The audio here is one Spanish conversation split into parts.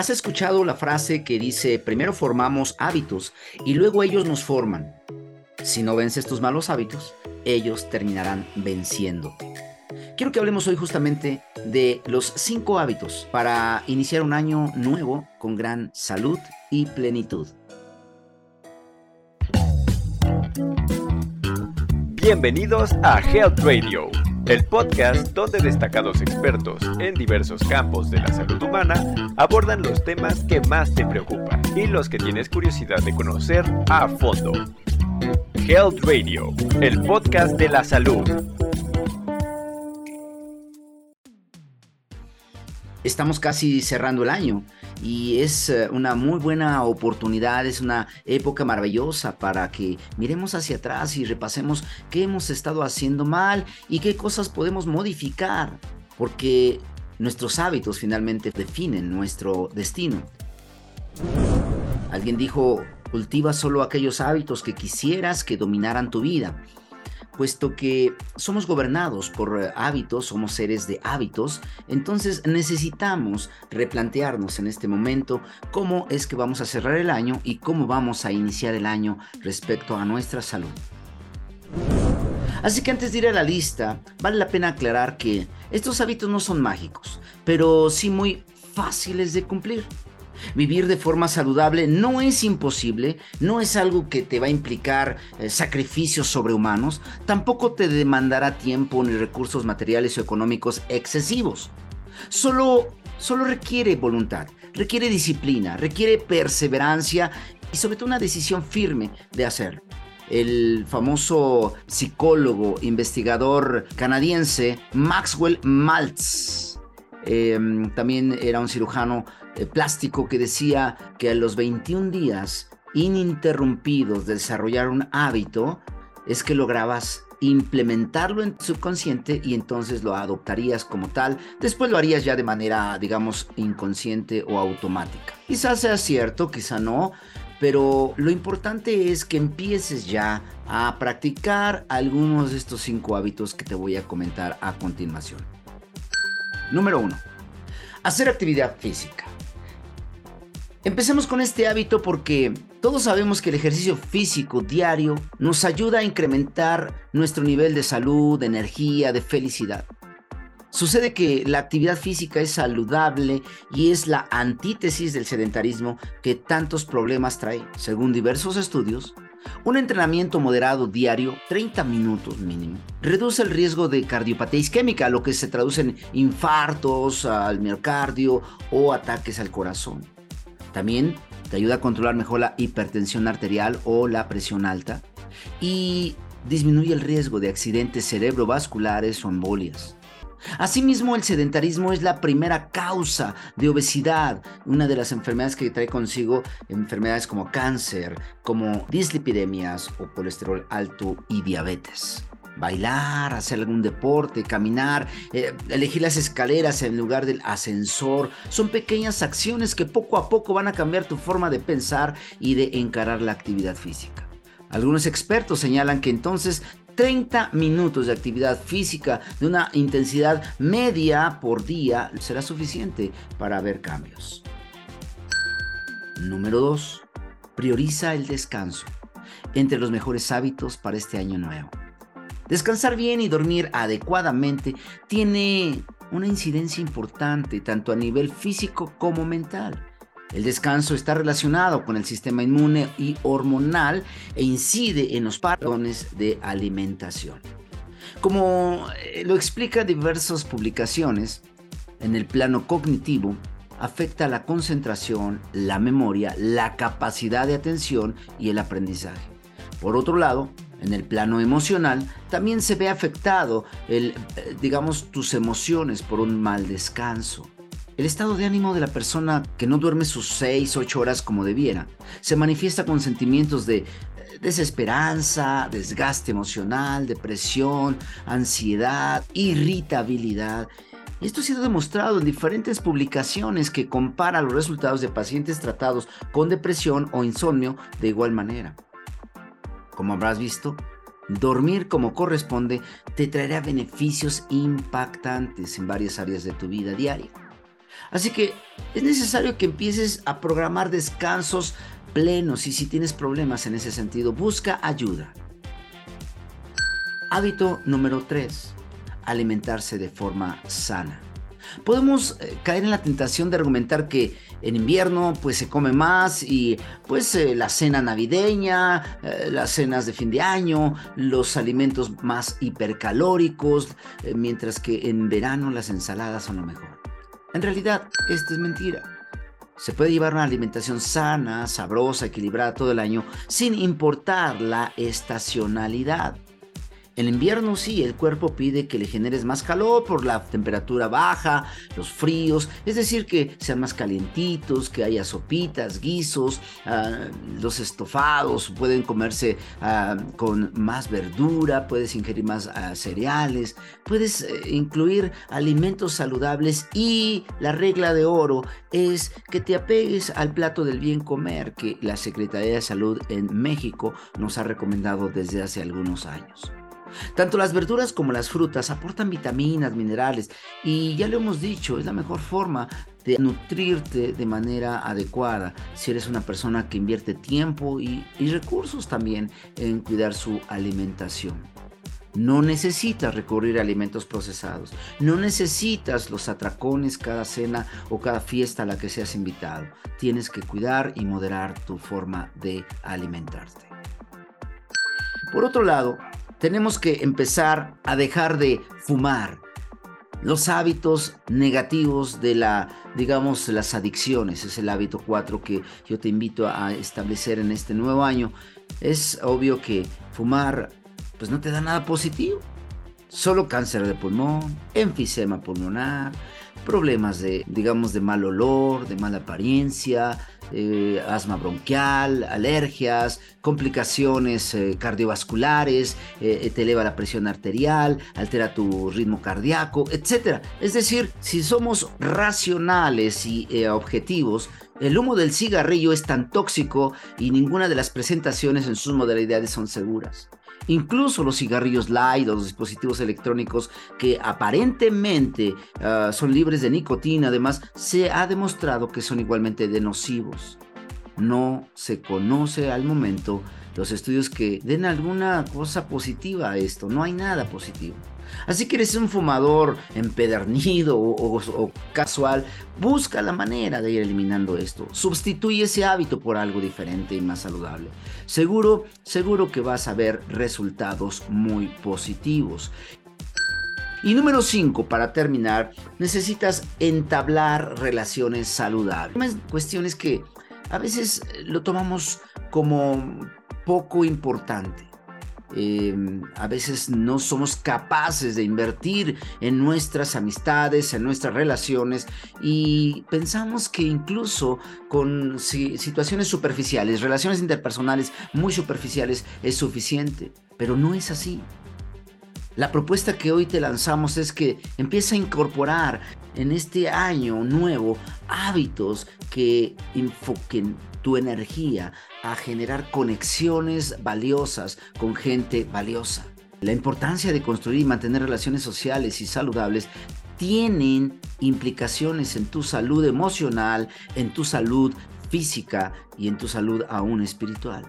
¿Has escuchado la frase que dice, primero formamos hábitos y luego ellos nos forman? Si no vences tus malos hábitos, ellos terminarán venciendo. Quiero que hablemos hoy justamente de los cinco hábitos para iniciar un año nuevo con gran salud y plenitud. Bienvenidos a Health Radio, el podcast donde destacados expertos en diversos campos de la salud humana abordan los temas que más te preocupan y los que tienes curiosidad de conocer a fondo. Health Radio, el podcast de la salud. Estamos casi cerrando el año y es eh, una muy buena oportunidad, es una época maravillosa para que miremos hacia atrás y repasemos qué hemos estado haciendo mal y qué cosas podemos modificar, porque nuestros hábitos finalmente definen nuestro destino. Alguien dijo, cultiva solo aquellos hábitos que quisieras que dominaran tu vida puesto que somos gobernados por eh, hábitos, somos seres de hábitos, entonces necesitamos replantearnos en este momento cómo es que vamos a cerrar el año y cómo vamos a iniciar el año respecto a nuestra salud. Así que antes de ir a la lista, vale la pena aclarar que estos hábitos no son mágicos, pero sí muy fáciles de cumplir. Vivir de forma saludable no es imposible, no es algo que te va a implicar eh, sacrificios sobrehumanos, tampoco te demandará tiempo ni recursos materiales o económicos excesivos. Solo, solo requiere voluntad, requiere disciplina, requiere perseverancia y sobre todo una decisión firme de hacerlo el famoso psicólogo, investigador canadiense Maxwell Maltz. Em, también era un cirujano eh, plástico que decía que a los 21 días ininterrumpidos de desarrollar un hábito es que lograbas implementarlo en tu subconsciente y entonces lo adoptarías como tal. Después lo harías ya de manera, digamos, inconsciente o automática. Quizás sea cierto, quizá no, pero lo importante es que empieces ya a practicar algunos de estos cinco hábitos que te voy a comentar a continuación. Número 1. Hacer actividad física. Empecemos con este hábito porque todos sabemos que el ejercicio físico diario nos ayuda a incrementar nuestro nivel de salud, de energía, de felicidad. Sucede que la actividad física es saludable y es la antítesis del sedentarismo que tantos problemas trae. Según diversos estudios, un entrenamiento moderado diario, 30 minutos mínimo, reduce el riesgo de cardiopatía isquémica, lo que se traduce en infartos al miocardio o ataques al corazón. También te ayuda a controlar mejor la hipertensión arterial o la presión alta y disminuye el riesgo de accidentes cerebrovasculares o embolias. Asimismo, el sedentarismo es la primera causa de obesidad, una de las enfermedades que trae consigo enfermedades como cáncer, como dislipidemias o colesterol alto y diabetes bailar, hacer algún deporte, caminar, eh, elegir las escaleras en lugar del ascensor. Son pequeñas acciones que poco a poco van a cambiar tu forma de pensar y de encarar la actividad física. Algunos expertos señalan que entonces 30 minutos de actividad física de una intensidad media por día será suficiente para ver cambios. Número 2. Prioriza el descanso. Entre los mejores hábitos para este año nuevo. Descansar bien y dormir adecuadamente tiene una incidencia importante tanto a nivel físico como mental. El descanso está relacionado con el sistema inmune y hormonal e incide en los patrones de alimentación. Como eh, lo explica diversas publicaciones, en el plano cognitivo afecta la concentración, la memoria, la capacidad de atención y el aprendizaje. Por otro lado, en el plano emocional, también se ve afectado el, eh, digamos, tus emociones por un mal descanso. El estado de ánimo de la persona que no duerme sus 6, 8 horas como debiera se manifiesta con sentimientos de eh, desesperanza, desgaste emocional, depresión, ansiedad, irritabilidad. Esto ha sido demostrado en diferentes publicaciones que comparan los resultados de pacientes tratados con depresión o insomnio de igual manera. Como habrás visto, dormir como corresponde te traerá beneficios impactantes en varias áreas de tu vida diaria. Así que es necesario que empieces a programar descansos plenos y si tienes problemas en ese sentido, busca ayuda. Hábito número 3. Alimentarse de forma sana. Podemos eh, caer en la tentación de argumentar que en invierno pues se come más y pues eh, la cena navideña, eh, las cenas de fin de año, los alimentos más hipercalóricos, mientras que en verano las ensaladas son lo mejor. En realidad, esto es mentira. Se puede llevar una alimentación sana, sabrosa, equilibrada todo el año sin importar la estacionalidad. En invierno sí, el cuerpo pide que le generes más calor por la temperatura baja, los fríos, es decir, que sean más calientitos, que haya sopitas, guisos, ah, los estofados pueden comerse ah, con más verdura, puedes ingerir más ah, cereales, puedes eh, incluir alimentos saludables y la regla de oro es que te apegues al plato del bien comer que la Secretaría de Salud en México nos ha recomendado desde hace algunos años. Tanto las verduras como las frutas aportan vitaminas, minerales y ya lo hemos dicho, es la mejor forma de nutrirte de manera adecuada si eres una persona que invierte tiempo y, recursos también en cuidar su alimentación. No necesitas recurrir a alimentos procesados. No necesitas los atracones cada cena o cada fiesta a la que seas invitado. Tienes que cuidar y moderar tu forma de alimentarte. Por otro lado, tenemos que empezar a dejar de fumar. Los hábitos negativos de la, digamos, las adicciones, es el hábito 4 que yo te invito a establecer en este nuevo año. Es obvio que fumar pues no te da nada positivo. Solo cáncer de pulmón, enfisema pulmonar, problemas de, digamos, de mal olor, de mala apariencia, eh, asma bronquial, alergias, complicaciones eh, cardiovasculares, eh, te eleva la presión arterial, altera tu ritmo cardíaco, etc. Es decir, si somos racionales y objetivos, el humo del cigarrillo es tan tóxico y ninguna de las presentaciones en sus modalidades son seguras. Incluso los cigarrillos light o los dispositivos electrónicos que aparentemente ah, son libres de nicotina, además, se ha demostrado que son igualmente de nocivos. No se conoce al momento los estudios que den alguna cosa positiva a esto. No hay nada positivo. Así que eres un fumador empedernido o, casual, busca la manera de ir eliminando esto. Sustituye ese hábito por algo diferente y más saludable. Seguro, seguro que vas a ver resultados muy positivos. Y número 5, para terminar, necesitas entablar relaciones saludables. Cuestiones que a veces lo tomamos como poco importante. Em, a veces no somos capaces de invertir en nuestras amistades, en nuestras relaciones y pensamos que incluso con situaciones superficiales, relaciones interpersonales muy superficiales es suficiente, pero no es así. La propuesta que hoy te lanzamos es que empieza a incorporar en este año nuevo hábitos que enfoquen tu energía a generar conexiones valiosas con gente valiosa. La importancia de construir y mantener relaciones sociales y saludables tienen implicaciones en tu salud emocional, en tu salud física y en tu salud aún espiritual.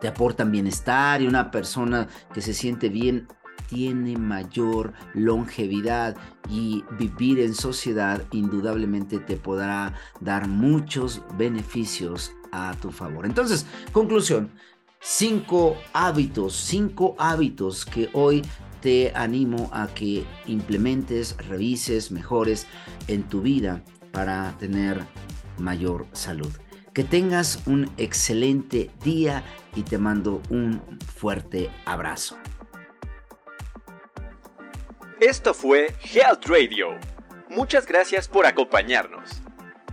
Te aportan bienestar y una persona que se siente bien tiene mayor longevidad y vivir en sociedad indudablemente te podrá dar muchos beneficios a tu favor. Entonces, conclusión, cinco hábitos, cinco hábitos que hoy te animo a que implementes, revises, mejores en tu vida para tener mayor salud. Que tengas un excelente día y te mando un fuerte abrazo. Esto fue Health Radio. Muchas gracias por acompañarnos.